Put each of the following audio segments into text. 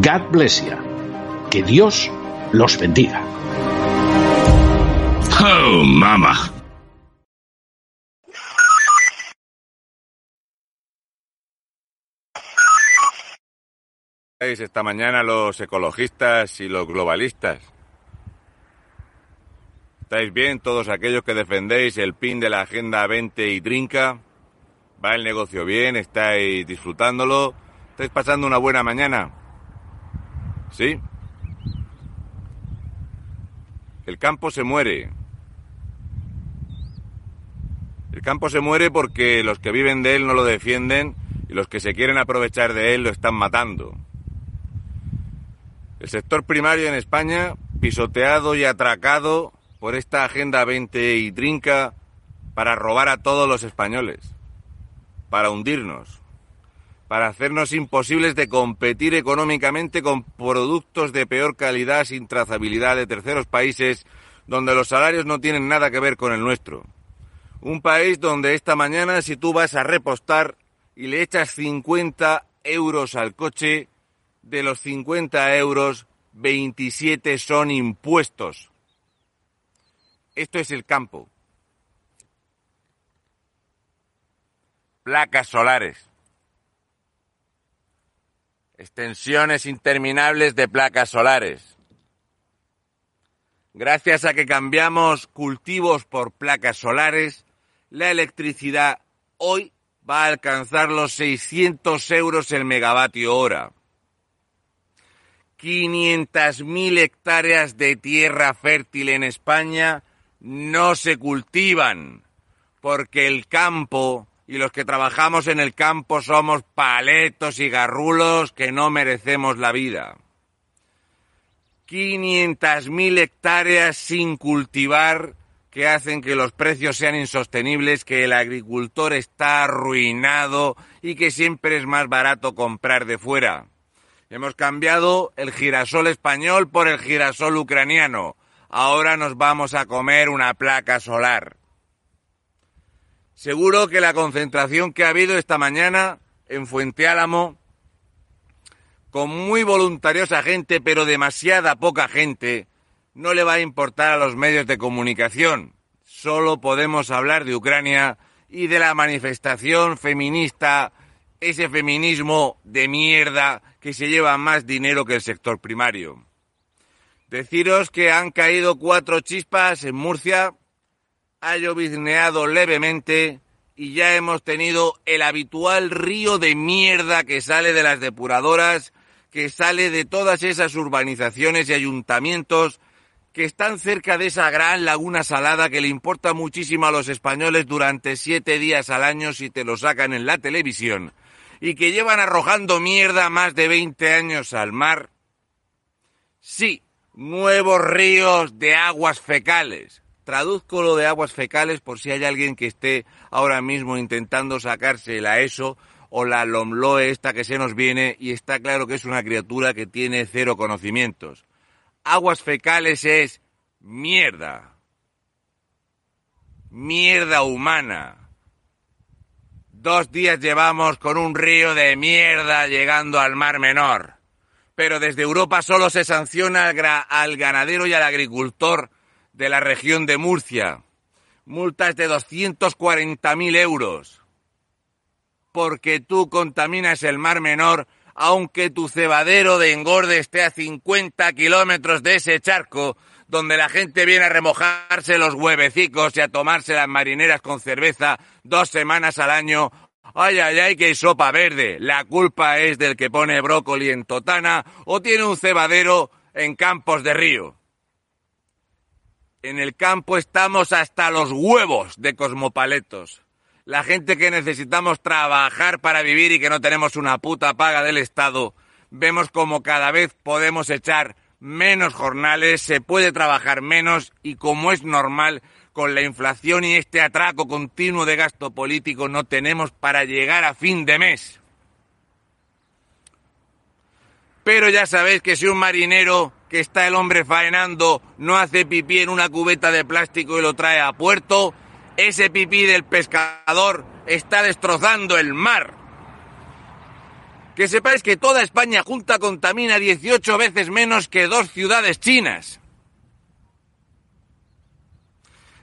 God bless you. Que Dios los bendiga. Oh, mama. esta mañana los ecologistas y los globalistas? ¿Estáis bien todos aquellos que defendéis el pin de la Agenda 20 y Trinca? ¿Va el negocio bien? ¿Estáis disfrutándolo? ¿Estáis pasando una buena mañana? ¿Sí? El campo se muere. El campo se muere porque los que viven de él no lo defienden y los que se quieren aprovechar de él lo están matando. El sector primario en España, pisoteado y atracado por esta Agenda 20 y trinca para robar a todos los españoles, para hundirnos, para hacernos imposibles de competir económicamente con productos de peor calidad sin trazabilidad de terceros países donde los salarios no tienen nada que ver con el nuestro. Un país donde esta mañana si tú vas a repostar y le echas 50 euros al coche, de los 50 euros, 27 son impuestos. Esto es el campo. Placas solares. Extensiones interminables de placas solares. Gracias a que cambiamos cultivos por placas solares, la electricidad hoy va a alcanzar los 600 euros el megavatio hora. 500.000 hectáreas de tierra fértil en España no se cultivan, porque el campo y los que trabajamos en el campo somos paletos y garrulos que no merecemos la vida. 500.000 hectáreas sin cultivar que hacen que los precios sean insostenibles, que el agricultor está arruinado y que siempre es más barato comprar de fuera. Hemos cambiado el girasol español por el girasol ucraniano. Ahora nos vamos a comer una placa solar. Seguro que la concentración que ha habido esta mañana en Fuente Álamo, con muy voluntariosa gente, pero demasiada poca gente, no le va a importar a los medios de comunicación. Solo podemos hablar de Ucrania y de la manifestación feminista, ese feminismo de mierda que se lleva más dinero que el sector primario. Deciros que han caído cuatro chispas en Murcia, ha llovizneado levemente y ya hemos tenido el habitual río de mierda que sale de las depuradoras, que sale de todas esas urbanizaciones y ayuntamientos que están cerca de esa gran laguna salada que le importa muchísimo a los españoles durante siete días al año si te lo sacan en la televisión y que llevan arrojando mierda más de 20 años al mar? Sí, nuevos ríos de aguas fecales. Traduzco lo de aguas fecales por si hay alguien que esté ahora mismo intentando sacarse la ESO o la LOMLOE esta que se nos viene y está claro que es una criatura que tiene cero conocimientos. Aguas fecales es mierda. Mierda humana. Dos días llevamos con un río de mierda llegando al Mar Menor. Pero desde Europa solo se sanciona al, al, ganadero y al agricultor de la región de Murcia. Multas de 240.000 euros. Porque tú contaminas el Mar Menor aunque tu cebadero de engorde esté a 50 kilómetros de ese charco donde la gente viene a remojarse los huevecicos y a tomarse las marineras con cerveza dos semanas al año. Ay, ay, ay, que sopa verde. La culpa es del que pone brócoli en Totana o tiene un cebadero en Campos de Río. En el campo estamos hasta los huevos de cosmopaletos. La gente que necesitamos trabajar para vivir y que no tenemos una puta paga del Estado, vemos como cada vez podemos echar menos jornales, se puede trabajar menos y como es normal, con la inflación y este atraco continuo de gasto político no tenemos para llegar a fin de mes. Pero ya sabéis que si un marinero que está el hombre faenando no hace pipí en una cubeta de plástico y lo trae a puerto, ese pipí del pescador está destrozando el mar. Que sepáis que toda España junta contamina 18 veces menos que dos ciudades chinas.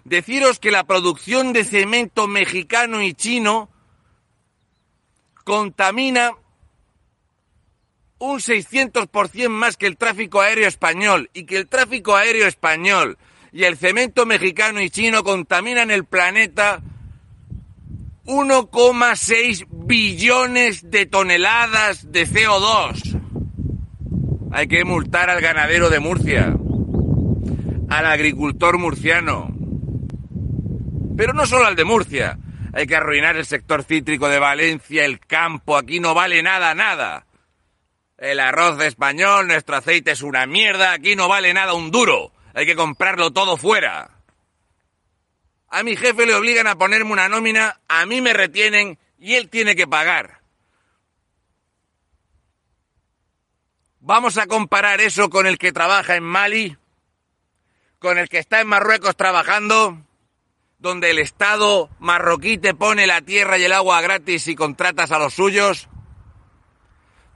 Deciros que la producción de cemento mexicano y chino contamina un 600% más que el tráfico aéreo español y que el tráfico aéreo español y el cemento mexicano y chino contaminan el planeta 1,6 billones de toneladas de CO2. Hay que multar al ganadero de Murcia, al agricultor murciano, pero no solo al de Murcia. Hay que arruinar el sector cítrico de Valencia, el campo, aquí no vale nada, nada. El arroz español, nuestro aceite es una mierda, aquí no vale nada un duro. Hay que comprarlo todo fuera. A mi jefe le obligan a ponerme una nómina, a mí me retienen y él tiene que pagar. ¿Vamos a comparar eso con el que trabaja en Mali? ¿Con el que está en Marruecos trabajando? Donde el Estado marroquí te pone la tierra y el agua gratis y contratas a los suyos?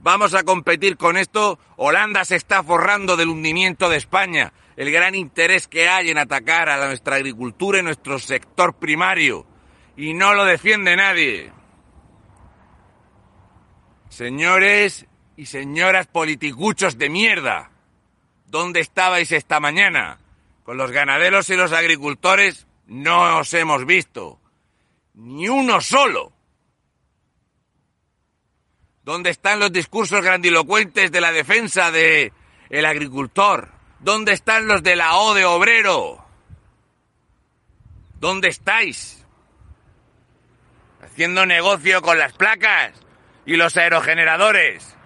¿Vamos a competir con esto? Holanda se está forrando del hundimiento de España el gran interés que hay en atacar a nuestra agricultura y nuestro sector primario. Y no lo defiende nadie. Señores y señoras politicuchos de mierda, ¿dónde estabais esta mañana? Con los ganaderos y los agricultores no os hemos visto. Ni uno solo. ¿Dónde están los discursos grandilocuentes de la defensa de el agricultor? ¿Dónde están los de la O de obrero? ¿Dónde estáis? Haciendo negocio con las placas y los aerogeneradores.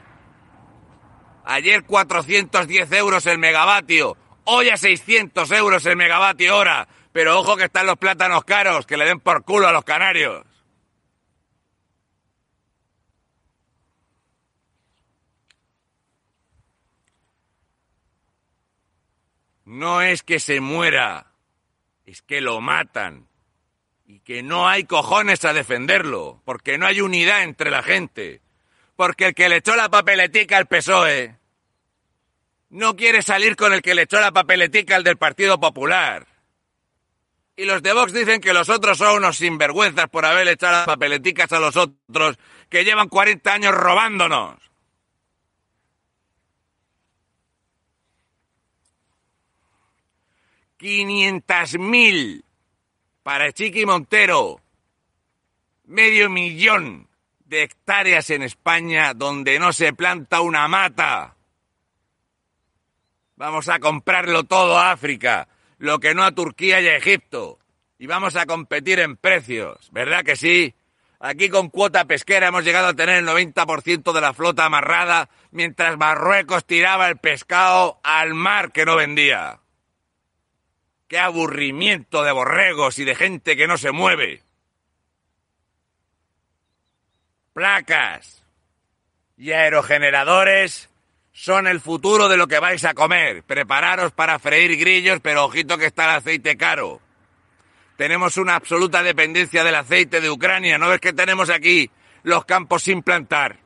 Ayer 410 euros el megavatio, hoy a 600 euros el megavatio hora. Pero ojo que están los plátanos caros, que le den por culo a los canarios. No es que se muera, es que lo matan. Y que no hay cojones a defenderlo, porque no hay unidad entre la gente. Porque el que le echó la papeletica al PSOE no quiere salir con el que le echó la papeletica al del Partido Popular. Y los de Vox dicen que los otros son unos sinvergüenzas por haber echado las papeleticas a los otros que llevan 40 años robándonos. 500.000 para Chiqui Montero. Medio millón de hectáreas en España donde no se planta una mata. Vamos a comprarlo todo a África, lo que no a Turquía y a Egipto. Y vamos a competir en precios, ¿verdad que sí? Aquí con cuota pesquera hemos llegado a tener el 90% de la flota amarrada, mientras Marruecos tiraba el pescado al mar que no vendía. ¡Qué aburrimiento de borregos y de gente que no se mueve! Placas y aerogeneradores son el futuro de lo que vais a comer. Prepararos para freír grillos, pero ojito que está el aceite caro. Tenemos una absoluta dependencia del aceite de Ucrania. ¿No ves que tenemos aquí los campos sin plantar?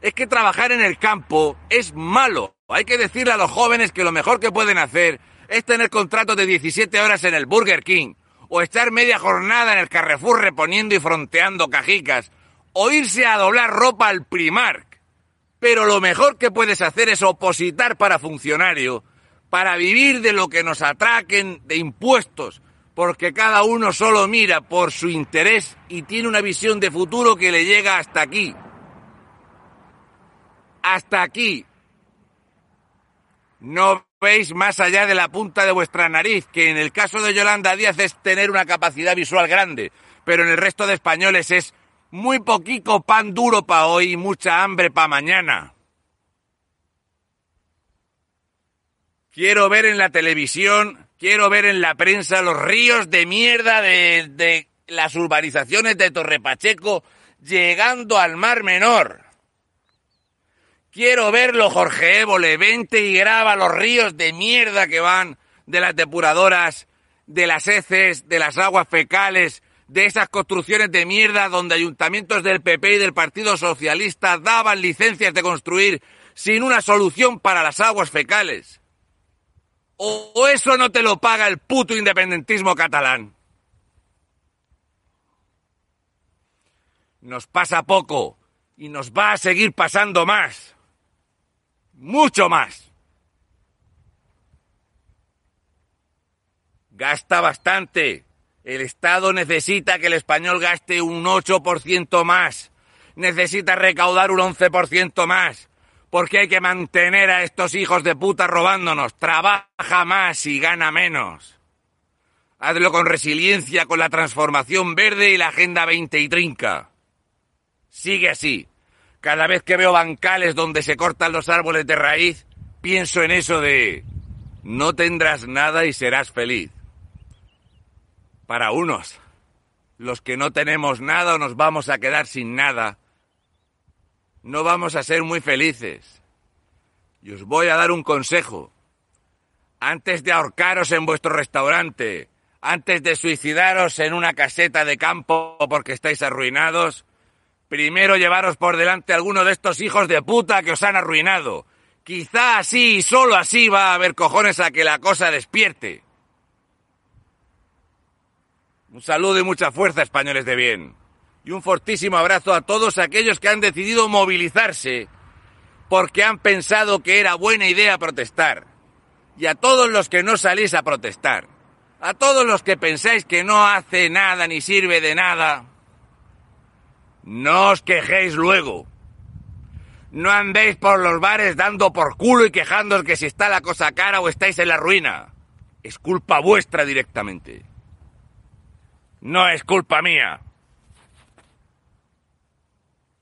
Es que trabajar en el campo es malo. Hay que decirle a los jóvenes que lo mejor que pueden hacer es tener contratos de 17 horas en el Burger King, o estar media jornada en el Carrefour reponiendo y fronteando cajicas, o irse a doblar ropa al Primark. Pero lo mejor que puedes hacer es opositar para funcionario, para vivir de lo que nos atraquen de impuestos, porque cada uno solo mira por su interés y tiene una visión de futuro que le llega hasta aquí. Hasta aquí. No veis más allá de la punta de vuestra nariz, que en el caso de Yolanda Díaz es tener una capacidad visual grande, pero en el resto de españoles es muy poquito pan duro para hoy y mucha hambre para mañana. Quiero ver en la televisión, quiero ver en la prensa los ríos de mierda de, las urbanizaciones de Torrepacheco llegando al Mar Menor. Quiero verlo, Jorge Évole, vente y graba los ríos de mierda que van de las depuradoras, de las heces, de las aguas fecales, de esas construcciones de mierda donde ayuntamientos del PP y del Partido Socialista daban licencias de construir sin una solución para las aguas fecales. ¿O eso no te lo paga el puto independentismo catalán? Nos pasa poco y nos va a seguir pasando más. Mucho más. Gasta bastante. El Estado necesita que el español gaste un 8% más. Necesita recaudar un 11% más porque hay que mantener a estos hijos de puta robándonos. Trabaja más y gana menos. Hazlo con resiliencia, con la transformación verde y la Agenda 20 y trinca. Sigue así. Cada vez que veo bancales donde se cortan los árboles de raíz, pienso en eso de no tendrás nada y serás feliz. Para unos, los que no tenemos nada o nos vamos a quedar sin nada, no vamos a ser muy felices. Y os voy a dar un consejo. Antes de ahorcaros en vuestro restaurante, antes de suicidaros en una caseta de campo porque estáis arruinados, primero llevaros por delante a alguno de estos hijos de puta que os han arruinado. Quizá así y solo así va a haber cojones a que la cosa despierte. Un saludo y mucha fuerza, españoles de bien y un fortísimo abrazo a todos aquellos que han decidido movilizarse porque han pensado que era buena idea protestar. Y a todos los que no salís a protestar. A todos los que pensáis que no hace nada ni sirve de nada. No os quejéis luego. No andéis por los bares dando por culo y quejándoos que si está la cosa cara o estáis en la ruina. Es culpa vuestra directamente. No es culpa mía.